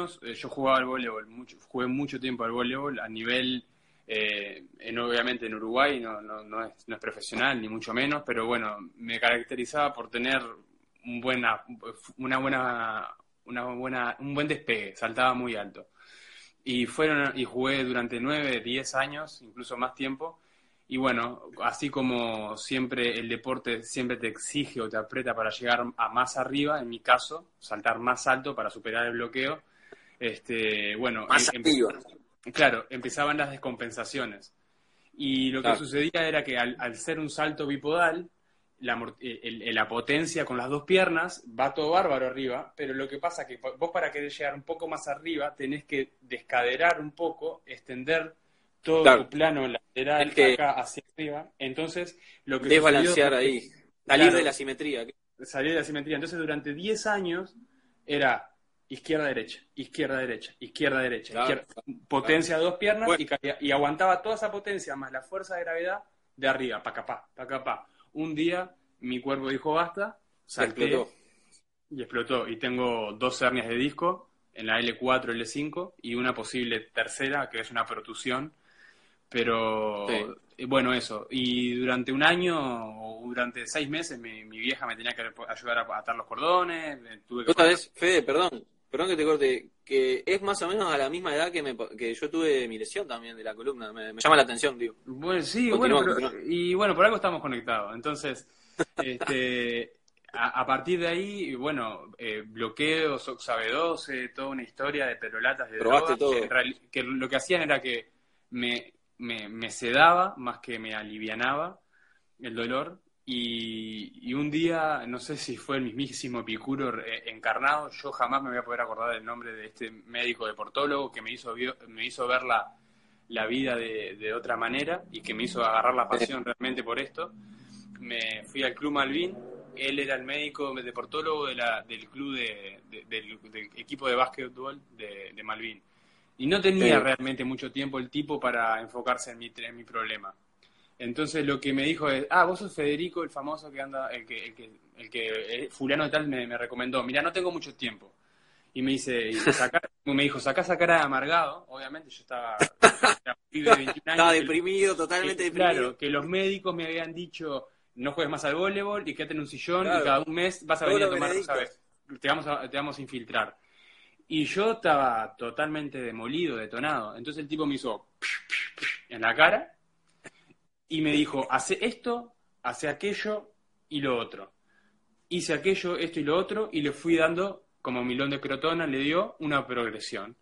21 años eh, yo jugaba al voleibol, mucho, jugué mucho tiempo al voleibol a nivel, eh, en, obviamente en Uruguay no, es, no es profesional ni mucho menos, pero bueno, me caracterizaba por tener un buena, una buena, una buena, un buen despegue, saltaba muy alto. Y fueron y jugué durante 9, 10 años, incluso más tiempo, y bueno, así como siempre el deporte siempre te exige o te aprieta para llegar a más arriba, en mi caso, saltar más alto para superar el bloqueo, este, bueno, más em, claro, empezaban las descompensaciones. Y lo que sucedía era que al, ser un salto bipodal, la, la, potencia con las dos piernas va todo bárbaro arriba, pero lo que pasa es que vos para querer llegar un poco más arriba tenés que descaderar un poco, extender todo tu plano lateral acá hacia arriba. Entonces, lo que Desbalancear ahí, salir de la simetría. Salir de la simetría. Entonces, durante 10 años era izquierda-derecha, izquierda-derecha, izquierda-derecha, potencia de dos piernas y, aguantaba toda esa potencia más la fuerza de gravedad de arriba, pa' acá, pa' pa. Un día mi cuerpo dijo basta, salté explotó. y explotó. Y tengo dos hernias de disco en la L4, L5 y una posible tercera que es una protusión pero eh, bueno, eso. Y durante un año o durante seis meses mi, vieja me tenía que ayudar a atar los cordones. Tuve que Otra vez, Fede, perdón, perdón que te corte, que es más o menos a la misma edad que, me, que yo tuve mi lesión también de la columna. Me, llama la atención, digo. Bueno, sí, bueno, y bueno, por algo estamos conectados. Entonces, este, a, partir de ahí, bueno, eh, bloqueos, Oxabe 12, toda una historia de perolatas de drogas, todo. que lo que hacían era que me me, me sedaba más que me alivianaba el dolor. Y, un día, no sé si fue el mismísimo Epicuro encarnado, yo jamás me voy a poder acordar del nombre de este médico deportólogo que me hizo, me hizo ver la, la vida de, de, otra manera y que me hizo agarrar la pasión realmente por esto. Me fui al Club Malvin, él era el médico deportólogo de la, del club de, del, equipo de básquetbol de, de Malvin. Y no tenía realmente mucho tiempo el tipo para enfocarse en mi, en mi problema. Entonces lo que me dijo es, ah, vos sos Federico, el famoso que anda, el que, el que, el que fulano de tal me, me recomendó. Mira, no tengo mucho tiempo. Y me dice, me dijo, sacá esa cara de amargado. Obviamente yo estaba, de 21 años. Estaba deprimido, totalmente deprimido. Claro, que los médicos me habían dicho, no juegues más al voleibol y quédate en un sillón y cada un mes vas a venir a tomar, ¿sabes? Te vamos a, te vamos a infiltrar. Y yo estaba totalmente demolido, detonado. Entonces el tipo me hizo en la cara y me dijo, hace esto, hace aquello y lo otro. Hice aquello, esto y lo otro y le fui dando, como milón de crotona, le dio una progresión,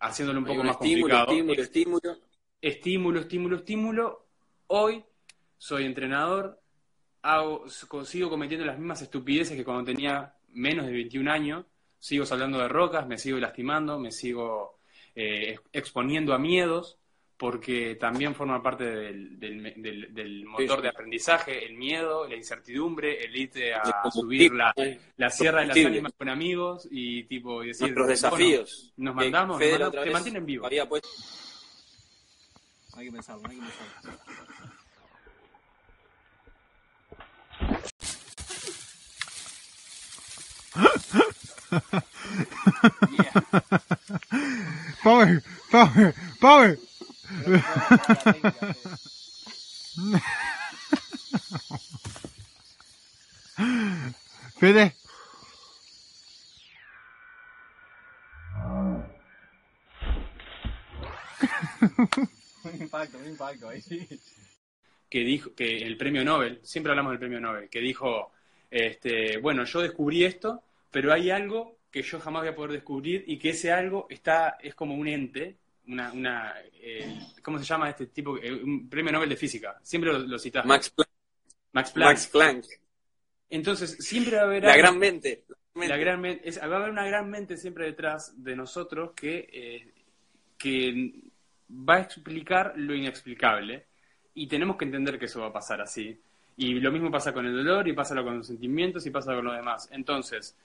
haciéndolo un poco más complicado. Estímulo, estímulo. Estímulo, estímulo, estímulo. Hoy soy entrenador, hago, sigo cometiendo las mismas estupideces que cuando tenía menos de 21 años sigo saltando de rocas, me sigo lastimando, me sigo eh, exponiendo a miedos, porque también forma parte del, del, motor de aprendizaje, el miedo, la incertidumbre, el irte a subir la, la sierra de las ánimas con amigos y tipo y decir, los desafíos. nos mandamos, te mantienen vivo. Pues. Hay que pensarlo, hay que pensarlo. Power, power, power. Fede. un impacto, un impacto ahí sí. Que dijo que el premio Nobel, siempre hablamos del premio Nobel, que dijo, este, bueno, yo descubrí esto pero hay algo que yo jamás voy a poder descubrir y que ese algo está es como un ente, una, una eh, ¿cómo se llama este tipo? Eh, un premio Nobel de física. Siempre lo, lo citas. Max Planck. Max Planck. Max Planck. Entonces, siempre va a haber... La gran mente. La gran es, va a haber una gran mente siempre detrás de nosotros que, eh, que va a explicar lo inexplicable y tenemos que entender que eso va a pasar así. Y lo mismo pasa con el dolor y pasa con los sentimientos y pasa con lo demás. Entonces,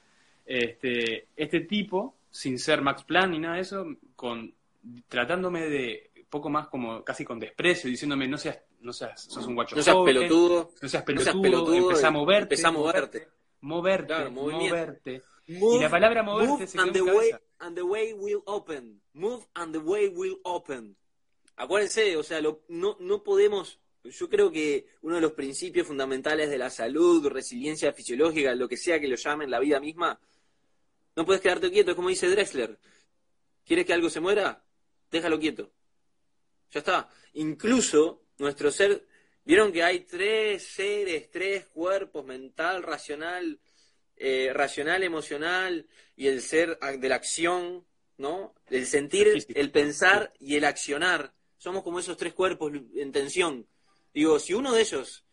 este, este tipo, sin ser Max Planck ni nada de eso, con, tratándome de poco más como casi con desprecio, diciéndome no seas, no seas, sos un guacho no seas pelotudo, no seas pelotudo, empezá a moverte, empezá a moverte, moverte, moverte, Move, y la palabra moverse move se quedó and en the way and the way will open. Move and the way will open. Acuérdense, o sea, lo- no, no podemos. Yo creo que uno de los principios fundamentales de la salud, resiliencia fisiológica, lo que sea que lo llamen, la vida misma, no puedes quedarte quieto, es como dice Drexler. ¿Quieres que algo se muera? Déjalo quieto. Ya está. Incluso nuestro ser, vieron que hay tres seres, tres cuerpos, mental, racional, eh, racional, emocional y el ser de la acción, ¿no? El sentir, el pensar y el accionar. Somos como esos tres cuerpos en tensión. Digo, si uno de ellos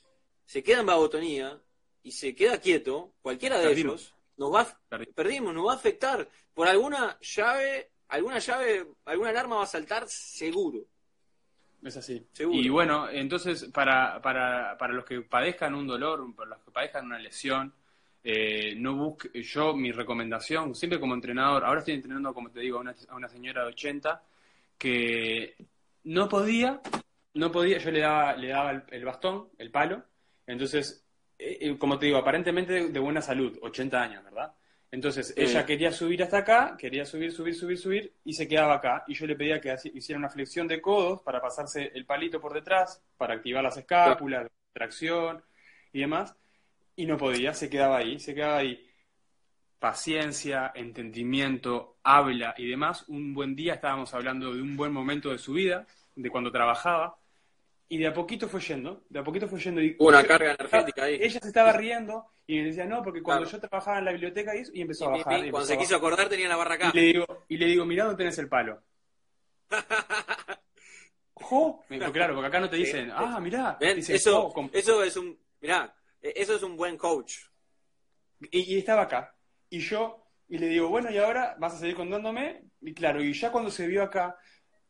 se queda en vagotonía y se queda quieto, cualquiera de Perdimos. ellos, nos va, perdimos, nos va a afectar. Por alguna llave, alguna llave, alguna alarma va a saltar seguro. Es así. Seguro. Y bueno, entonces, para, para, para los que padezcan un dolor, para los que padezcan una lesión, eh, no busque, yo mi recomendación, siempre como entrenador, ahora estoy entrenando, como te digo, a una, a una señora de 80 que no podía, no podía, yo le daba, le daba el, el bastón, el palo, entonces, eh, eh, como te digo, aparentemente de, de buena salud, 80 años, ¿verdad? Entonces, Sí. ella quería subir hasta acá, quería subir, subir, subir, subir, y se quedaba acá. Y yo le pedía que hiciera una flexión de codos para pasarse el palito por detrás, para activar las escápulas, tracción y demás. Y no podía, se quedaba ahí, se quedaba ahí. Paciencia, entendimiento, habla y demás. Un buen día estábamos hablando de un buen momento de su vida, de cuando trabajaba, y de a poquito fue yendo, de a poquito fue yendo. Y una carga energética ahí. ella se estaba riendo y me decía, no, porque cuando Claro. yo trabajaba en la biblioteca y, eso, y empezó a bajar. y Cuando se quiso acordar tenía la barra acá. Y le digo, y le digo, mirá dónde tenés el palo. ¡Jo! Me dijo, claro, porque acá no te dicen, ah, mirá. Dicen, Eso, con- eso es un, mirá, eh, eso es un buen coach. y, y estaba acá. Y yo, y le digo, bueno, y ahora vas a seguir contándome. Y claro, y ya cuando se vio acá,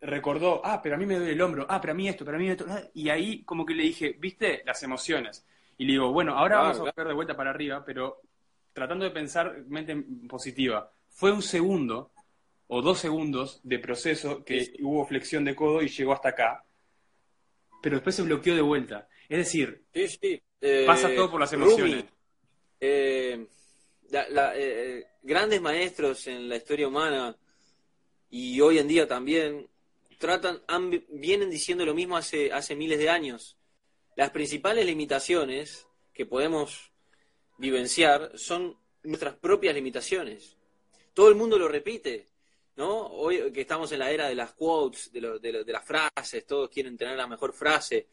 recordó, ah, pero a mí me duele el hombro, ah, pero a mí esto, pero a mí esto. Y ahí como que le dije, viste, las emociones. Y le digo, bueno, ahora Claro, vamos a volver de vuelta para arriba, pero tratando de pensar mente positiva. Fue un segundo o dos segundos de proceso que Sí. hubo flexión de codo y llegó hasta acá, pero después se bloqueó de vuelta. Es decir, Sí, sí. Eh, pasa todo por las Rumi, emociones. eh, la- la- eh, grandes maestros en la historia humana y hoy en día también tratan, han- vienen diciendo lo mismo hace, hace miles de años. Las principales limitaciones que podemos vivenciar son nuestras propias limitaciones. Todo el mundo lo repite, ¿no? Hoy que estamos en la era de las quotes, de, lo- de lo- de las frases, todos quieren tener la mejor frase,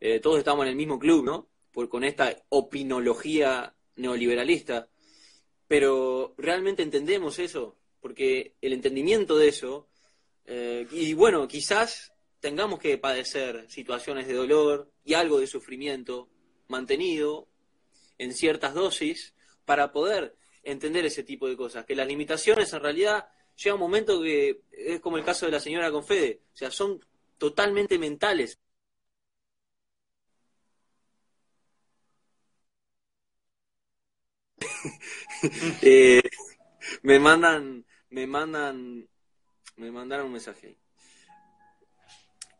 eh, todos estamos en el mismo club, ¿no? Por, con esta opinología neoliberalista. Pero realmente entendemos eso, porque el entendimiento de eso, eh, y bueno, quizás tengamos que padecer situaciones de dolor y algo de sufrimiento mantenido en ciertas dosis para poder entender ese tipo de cosas. Que las limitaciones en realidad llega un momento que es como el caso de la señora Confede, o sea, son totalmente mentales. Eh, me mandan, me mandan, me mandaron un mensaje ahí.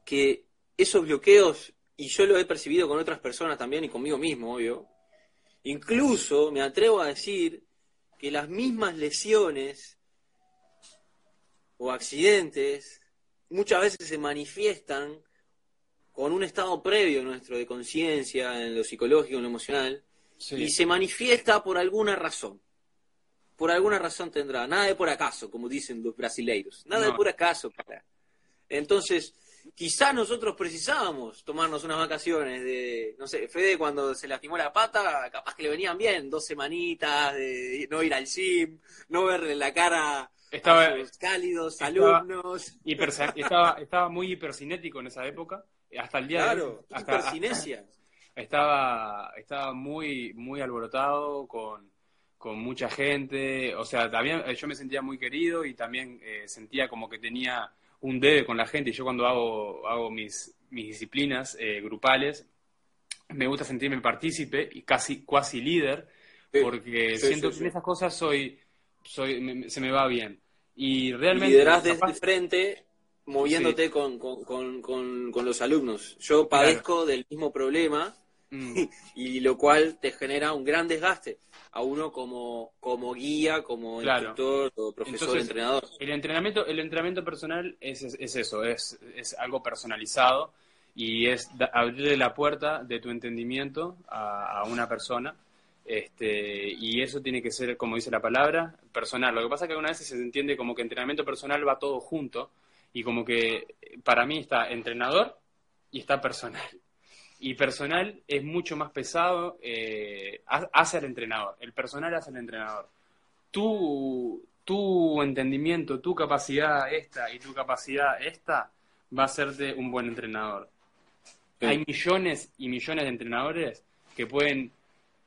Que esos bloqueos, y yo lo he percibido con otras personas también y conmigo mismo, obvio, incluso me atrevo a decir que las mismas lesiones o accidentes muchas veces se manifiestan con un estado previo nuestro de conciencia, en lo psicológico, en lo emocional, y se manifiesta por alguna razón. Por alguna razón tendrá. Nada de por acaso, como dicen los brasileiros. Nada de por acaso. cara. Entonces, quizás nosotros precisábamos tomarnos unas vacaciones de, no sé, Fede cuando se lastimó la pata, capaz que le venían bien, dos semanitas de no ir al gym, no verle la cara Estaba- a sus cálidos estaba- alumnos. Estaba, estaba muy hipercinético en esa época, hasta el día de hoy. Hasta- hipercinesia. estaba, estaba muy, muy alborotado con, con mucha gente, o sea, también eh, yo me sentía muy querido y también eh, sentía como que tenía un debe con la gente. Y yo cuando hago, hago mis, mis disciplinas eh, grupales, me gusta sentirme partícipe y casi cuasi líder, Sí, porque sí, siento sí, que en esas cosas soy, soy me- se me va bien. Y realmente... liderás desde capaz- el frente moviéndote con, con, con, con, con los alumnos. Yo padezco del mismo problema Mm. y lo cual te genera un gran desgaste a uno como, como guía, como Claro. instructor o profesor, Entonces, entrenador. El entrenamiento, el entrenamiento personal es, es, es eso, es, es algo personalizado y es da- abrirle la puerta de tu entendimiento a, a una persona. Este, y eso tiene que ser, como dice la palabra, personal. Lo que pasa es que algunas veces se entiende como que entrenamiento personal va todo junto y como que para mí está entrenador y está personal. Y personal es mucho más pesado, eh, ha- hace al entrenador. El personal hace al entrenador tu, tu entendimiento, tu capacidad esta y tu capacidad esta va a hacerte un buen entrenador. Sí. Hay millones y millones de entrenadores que pueden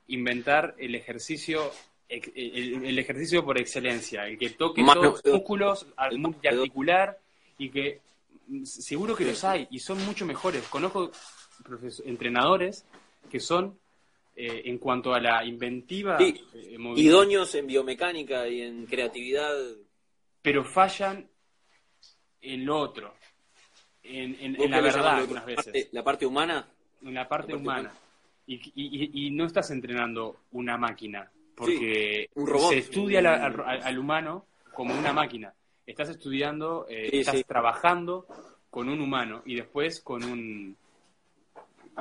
inventar el ejercicio el, el ejercicio por excelencia, el que toque Más todos los músculos, multiarticular y que mm, seguro que los hay y son mucho mejores. Conozco entrenadores que son eh, en cuanto a la inventiva Sí, eh, Idóneos en biomecánica y en creatividad. pero fallan en lo otro, en, en- ¿Vos en la verdad algunas la parte- veces, La parte humana. en la parte la parte humana. Y, y- y- y no estás entrenando una máquina, porque un robot. se estudia la- al, humano como una máquina. Estás estudiando, eh, Sí, estás trabajando con un humano y después con un,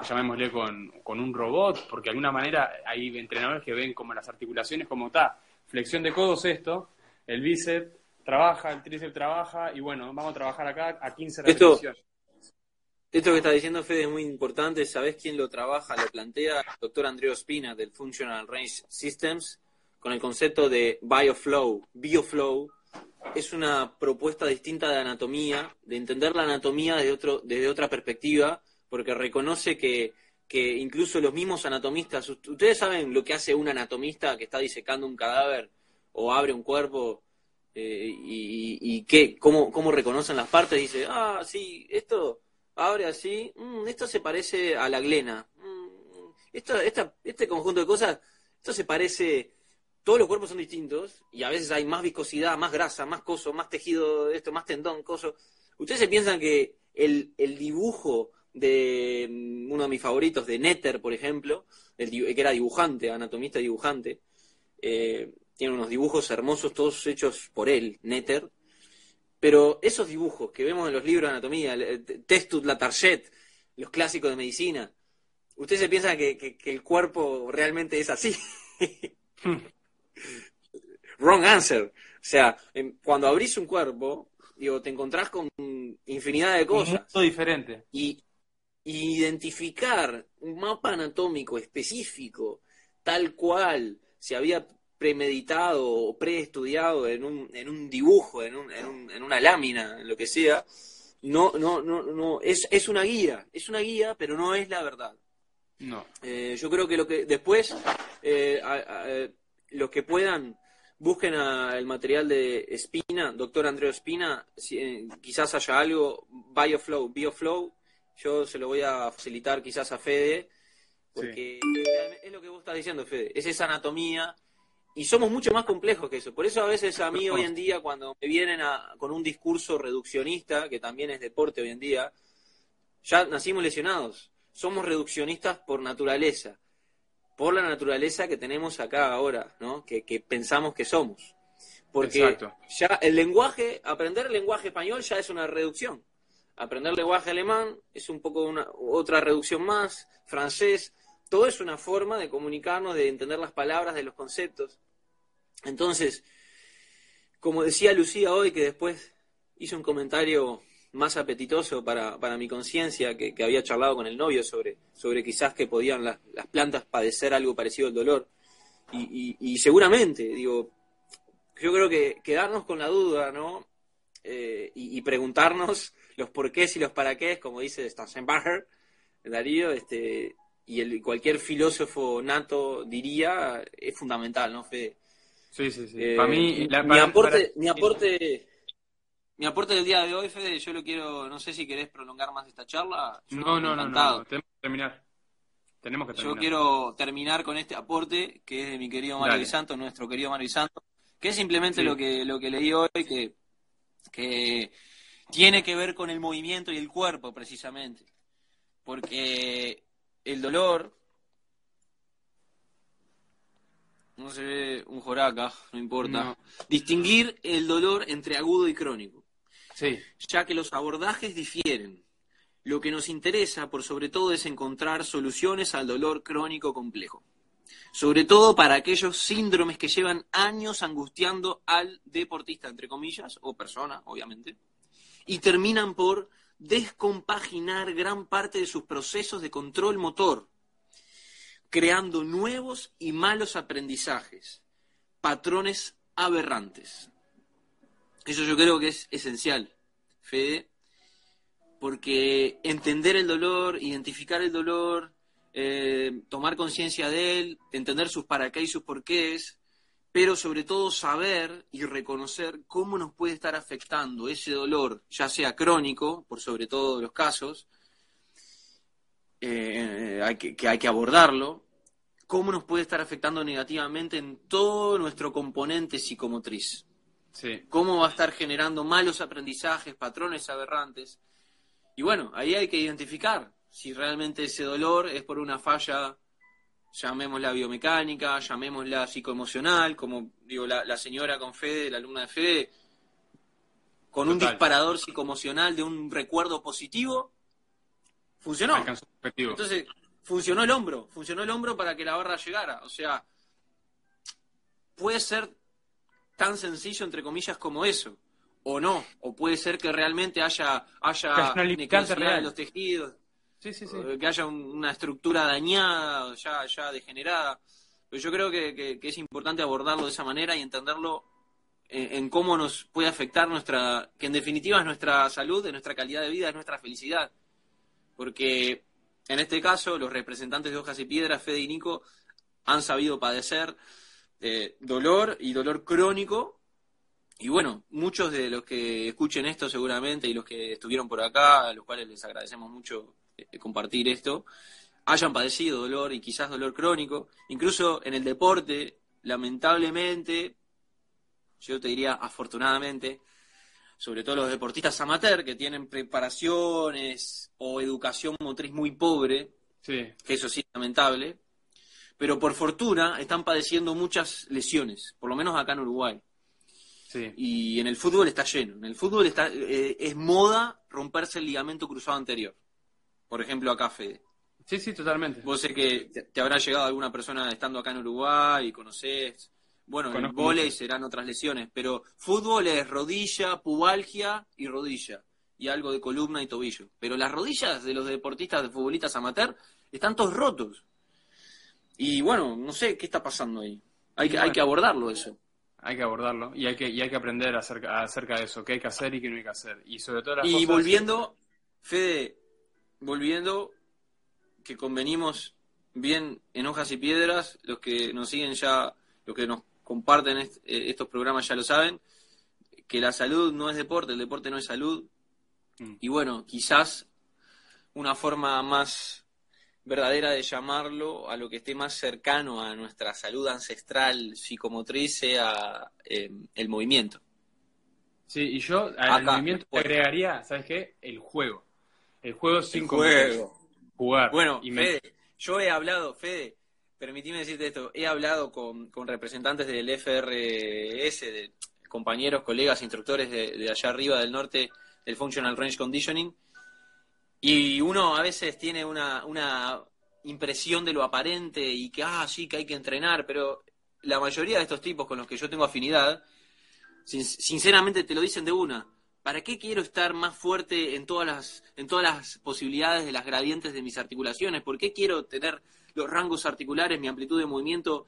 llamémosle con, con un robot, porque de alguna manera hay entrenadores que ven como las articulaciones como está, flexión de codos esto, el bíceps trabaja, el tríceps trabaja y bueno, vamos a trabajar acá a 15 Esto- repeticiones. Esto que está diciendo Fede es muy importante. ¿Sabés quién lo trabaja, lo plantea? El doctor Andreo Spina del Functional Range Systems con el concepto de BioFlow. BioFlow es una propuesta distinta de anatomía, de entender la anatomía desde, otro, desde otra perspectiva, porque reconoce que, que incluso los mismos anatomistas, ust- ustedes saben lo que hace un anatomista que está disecando un cadáver o abre un cuerpo eh, y, y- y qué, cómo, cómo reconocen las partes, dice, ah, sí, esto abre así, mm, esto se parece a la glena, mm, esto, esta, este conjunto de cosas, esto se parece, todos los cuerpos son distintos y a veces hay más viscosidad, más grasa, más coso, más tejido, esto, más tendón, coso. Ustedes se piensan que el, el dibujo de mm, uno de mis favoritos, de Netter, por ejemplo, el, que era dibujante, anatomista y dibujante, eh, tiene unos dibujos hermosos, todos hechos por él, Netter, pero esos dibujos que vemos en los libros de anatomía, Testut, la Target, los clásicos de medicina, ustedes se piensan que, que- que el cuerpo realmente es así. Wrong answer. O sea, cuando abrís un cuerpo, digo, te encontrás con infinidad de cosas mundo diferente. y, y identificar un mapa anatómico específico, tal cual se había premeditado o preestudiado en un, en un dibujo, en, un, en, un- en una lámina, en lo que sea, no, no, no, no, es, es una guía, es una guía, pero no es la verdad. No. Eh, yo creo que lo que después eh, a- a- eh, los que puedan busquen a- el material de Espina, doctor Andreo Espina, si, eh, quizás haya algo, Bioflow, Bioflow, yo se lo voy a facilitar quizás a Fede, porque es- es lo que vos estás diciendo, Fede, es esa anatomía y somos mucho más complejos que eso. Por eso a veces a mí hoy en día cuando me vienen a- con un discurso reduccionista, que también es deporte hoy en día, ya nacimos lesionados. Somos reduccionistas por naturaleza, por la naturaleza que tenemos acá ahora, ¿no? Que, que pensamos que somos. Porque Exacto. ya el lenguaje, aprender el lenguaje español ya es una reducción. Aprender lenguaje alemán es un poco una, otra reducción más, francés, todo es una forma de comunicarnos, de entender las palabras, de los conceptos. Entonces, como decía Lucía hoy, que después hizo un comentario más apetitoso para, para mi conciencia, que, había charlado con el novio sobre, sobre quizás que podían las, plantas padecer algo parecido al dolor. Y, seguramente, digo, yo creo que quedarnos con la duda, ¿no? Eh, y preguntarnos los porqués y los para qué, como dice Stanzenbacher, Darío, este, y el, cualquier filósofo nato diría, es fundamental, ¿no, Fede? Sí, sí, sí. Eh, para mí, la- mi aporte, para- mi aporte, mi aporte del día de hoy, Fede, yo lo quiero, no sé si querés prolongar más esta charla. Yo No, no, no, no, Tenemos que terminar. Tenemos que Yo terminar. quiero terminar con este aporte que es de mi querido Mario Santo, nuestro querido Mario Santo, que es simplemente Sí. lo que lo que leí hoy, que, que tiene que ver con el movimiento y el cuerpo, precisamente. Porque el dolor. No se ve un joraca, no importa. Distinguir el dolor entre agudo y crónico. Sí. Ya que los abordajes difieren. Lo que nos interesa, por sobre todo, es encontrar soluciones al dolor crónico complejo. Sobre todo para aquellos síndromes que llevan años angustiando al deportista, entre comillas, o persona, obviamente y terminan por descompaginar gran parte de sus procesos de control motor, creando nuevos y malos aprendizajes, patrones aberrantes. Eso yo creo que es esencial, Fede, porque entender el dolor, identificar el dolor, eh, tomar conciencia de él, entender sus para qué y sus porqués, pero sobre todo saber y reconocer cómo nos puede estar afectando ese dolor, ya sea crónico, por sobre todo los casos, eh, hay que, que hay que abordarlo, cómo nos puede estar afectando negativamente en todo nuestro componente psicomotriz sí. cómo va a estar generando malos aprendizajes, patrones aberrantes. Y bueno, ahí hay que identificar si realmente ese dolor es por una falla, llamémosla biomecánica, llamémosla psicoemocional, como digo la, la señora con Fede, la alumna de Fede, con un disparador psicoemocional de un recuerdo positivo, funcionó. Entonces, funcionó el hombro, funcionó el hombro para que la barra llegara. O sea, puede ser tan sencillo, entre comillas, como eso. O no, o puede ser que realmente haya, haya una real. de los tejidos, Eh, que haya un- una estructura dañada, ya, ya degenerada. Pero yo creo que, que- es importante abordarlo de esa manera y entenderlo en, en cómo nos puede afectar nuestra, que en definitiva es nuestra salud, es nuestra calidad de vida, es nuestra felicidad. Porque en este caso, los representantes de Hojas y Piedras, Fede y Nico, han sabido padecer eh, dolor y dolor crónico. Y bueno, muchos de los que escuchen esto seguramente y los que estuvieron por acá, a los cuales les agradecemos mucho eh, compartir esto, hayan padecido dolor y quizás dolor crónico. Incluso en el deporte, lamentablemente, yo te diría afortunadamente, sobre todo los deportistas amateur que tienen preparaciones o educación motriz muy pobre, Sí, que eso sí es lamentable, pero por fortuna están padeciendo muchas lesiones, por lo menos acá en Uruguay. sí. Y en el fútbol está lleno. En el fútbol está, eh, es moda romperse el ligamento cruzado anterior. Por ejemplo, acá, Fede. Sí, sí, totalmente. Vos sé que te, te habrá llegado alguna persona estando acá en Uruguay y conocés. Bueno, en volei serán otras lesiones, pero fútbol es rodilla, pubalgia y rodilla. Y algo de columna y tobillo. Pero las rodillas de los deportistas, de futbolistas amateur, están todos rotos. Y bueno, no sé qué está pasando ahí. Hay que, hay que abordarlo eso. Hay que abordarlo y hay que, y hay que aprender acerca, acerca de eso, qué hay que hacer y qué no hay que hacer. Y sobre todo las Y cosas- volviendo, Fede, volviendo, que convenimos bien en hojas y piedras, los que nos siguen ya, los que nos comparten est- eh, estos programas ya lo saben, que la salud no es deporte, el deporte no es salud. Mm. Y bueno, quizás una forma más verdadera de llamarlo a lo que esté más cercano a nuestra salud ancestral psicomotriz sea eh, el movimiento. Sí, y yo al Acá, movimiento agregaría, ¿sabes qué? El juego. El juego sin juego. Jugar. Bueno, Y me- Fede, yo he hablado, Fede, permitime decirte esto, he hablado con, con representantes del FRS, de compañeros, colegas, instructores de, de allá arriba del norte del Functional Range Conditioning, y uno a veces tiene una, una impresión de lo aparente y que, ah, sí, que hay que entrenar, pero la mayoría de estos tipos con los que yo tengo afinidad, sin- sinceramente te lo dicen de una. ¿Para qué quiero estar más fuerte en todas las en todas las posibilidades de las gradientes de mis articulaciones? ¿Por qué quiero tener los rangos articulares, mi amplitud de movimiento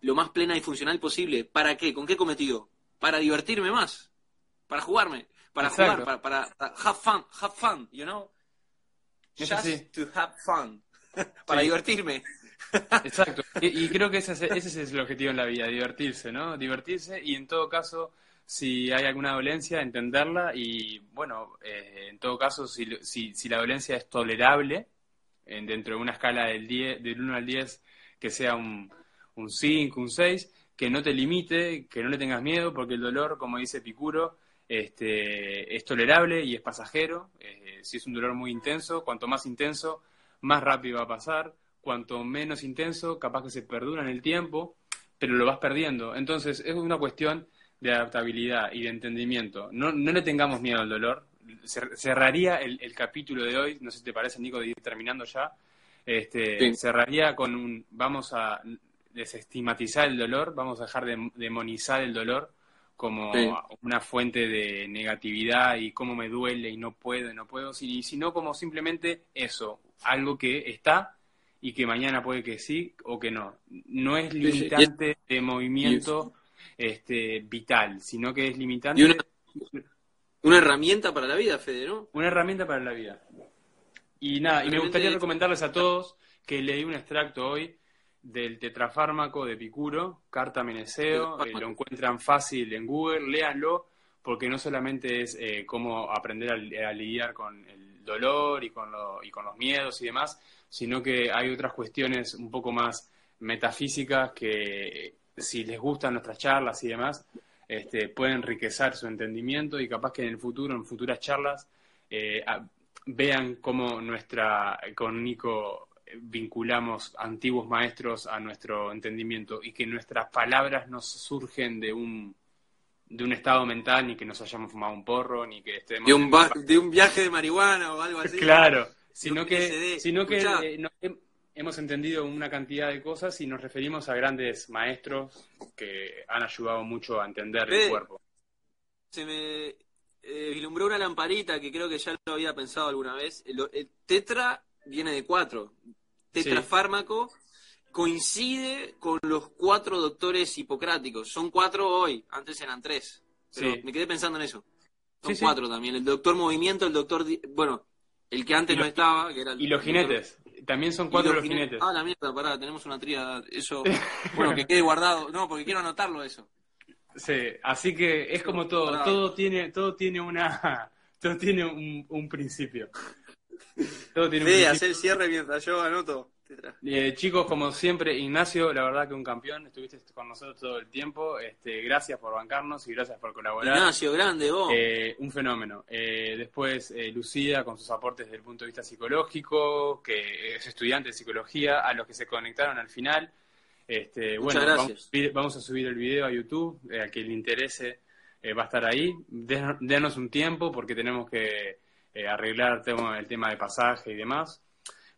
lo más plena y funcional posible? ¿Para qué? ¿Con qué cometido? Para divertirme más, para jugarme, para Exacto. jugar, para, para have fun, have fun, you know? Just to have fun, para Sí. divertirme. Exacto. Y, y creo que ese es, ese es el objetivo en la vida, divertirse, ¿no? Divertirse y en todo caso, si hay alguna dolencia, entenderla y, bueno, eh, en todo caso, si, si, si la dolencia es tolerable, en- dentro de una escala del, 10, del 1 al 10, que sea un, un 5, un 6, que no te limite, que no le tengas miedo, porque el dolor, como dice Picuro, este, es tolerable y es pasajero. Eh, si es un dolor muy intenso, cuanto más intenso, más rápido va a pasar. Cuanto menos intenso, capaz que se perdura en el tiempo, pero lo vas perdiendo. Entonces es una cuestión de adaptabilidad y de entendimiento. No, no le tengamos miedo al dolor. Cerraría el, el capítulo de hoy, no sé si te parece, Nico, de ir terminando ya. Este, Sí. Cerraría con un, vamos a desestigmatizar el dolor, vamos a dejar de demonizar el dolor como Sí. una fuente de negatividad y cómo me duele y no puedo y no puedo, si- sino como simplemente eso, algo que está y que mañana puede que sí o que no. No es limitante de movimiento este, vital, sino que es limitante Y una- Una herramienta para la vida, Fede, ¿no? una herramienta para la vida. Y nada, y me gustaría recomendarles a todos que leí un extracto hoy del tetrafármaco de Picuro, Carta Meneceo, eh, lo encuentran fácil en Google, léanlo, porque no solamente es eh, cómo aprender a, li- a lidiar con el dolor y con, lo- y con los miedos y demás, sino que hay otras cuestiones un poco más metafísicas que si les gustan nuestras charlas y demás, este, pueden enriquecer su entendimiento y capaz que en el futuro, en futuras charlas, eh, a- vean cómo nuestra, con Nico eh, vinculamos antiguos maestros a nuestro entendimiento y que nuestras palabras no surgen de un de un estado mental ni que nos hayamos fumado un porro ni que estemos De un, de un viaje de marihuana o algo así. claro sino que sino que eh, no- hem- hemos entendido una cantidad de cosas y nos referimos a grandes maestros que han ayudado mucho a entender el cuerpo Se me eh, vislumbró una lamparita que creo que ya lo había pensado alguna vez. El, el tetra viene de cuatro. Tetrafármaco coincide con los cuatro doctores hipocráticos. Son cuatro hoy, antes eran tres. Pero Sí. me quedé pensando en eso. Son Sí, cuatro también. El doctor movimiento, el doctor... Bueno, el que antes no estaba, que era el y los doctor- jinetes también son cuatro los los jinetes Ah, la mierda, pará, tenemos una tríada. Eso, bueno, que quede guardado. No, porque quiero anotarlo eso. Sí, así que es como todo, Pará. todo tiene, todo tiene una, todo tiene un, un principio. Todo tiene un Ve, principio. hacer el cierre mientras yo anoto. Eh, chicos, como siempre, Ignacio, la verdad que un campeón, estuviste con nosotros todo el tiempo. Este, gracias por bancarnos y gracias por colaborar. Ignacio, grande, vos. Eh, un fenómeno. Eh, después, eh, Lucía, con sus aportes desde el punto de vista psicológico, que es estudiante de psicología, a los que se conectaron al final. Este, Muchas bueno, vamos, gracias. a subir- vamos a subir el video a YouTube, al que le interese va a estar ahí. Den- Denos un tiempo porque tenemos que arreglar el tema de pasaje y demás.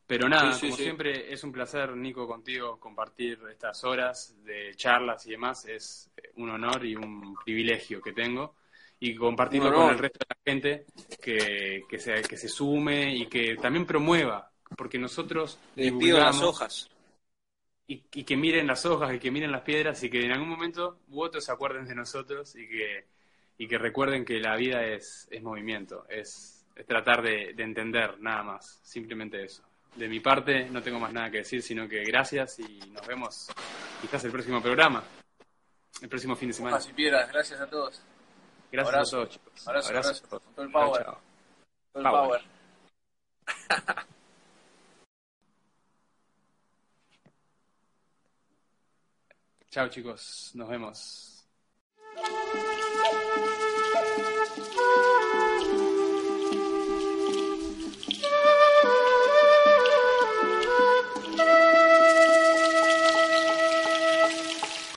Pero nada, Sí, sí, como sí. siempre, es un placer, Nico, contigo compartir estas horas de charlas y demás. Es un honor y un privilegio que tengo. Y compartirlo con el resto de la gente que, que, se, que se sume y que también promueva. Porque nosotros Les pido las hojas. y, y que miren las hojas y que miren las piedras y que en algún momento u otros se acuerden de nosotros y que, y que recuerden que la vida es, es movimiento, es, es tratar de, de entender nada más, simplemente eso. De mi parte no tengo más nada que decir, sino que gracias y nos vemos quizás el próximo programa, el próximo fin de semana. Hojas y piedras, gracias a todos. Gracias abrazo. a todos, chicos. Abrazo, todo el Chao, power. chao. Todo el Power. power. Chao, chicos, nos vemos.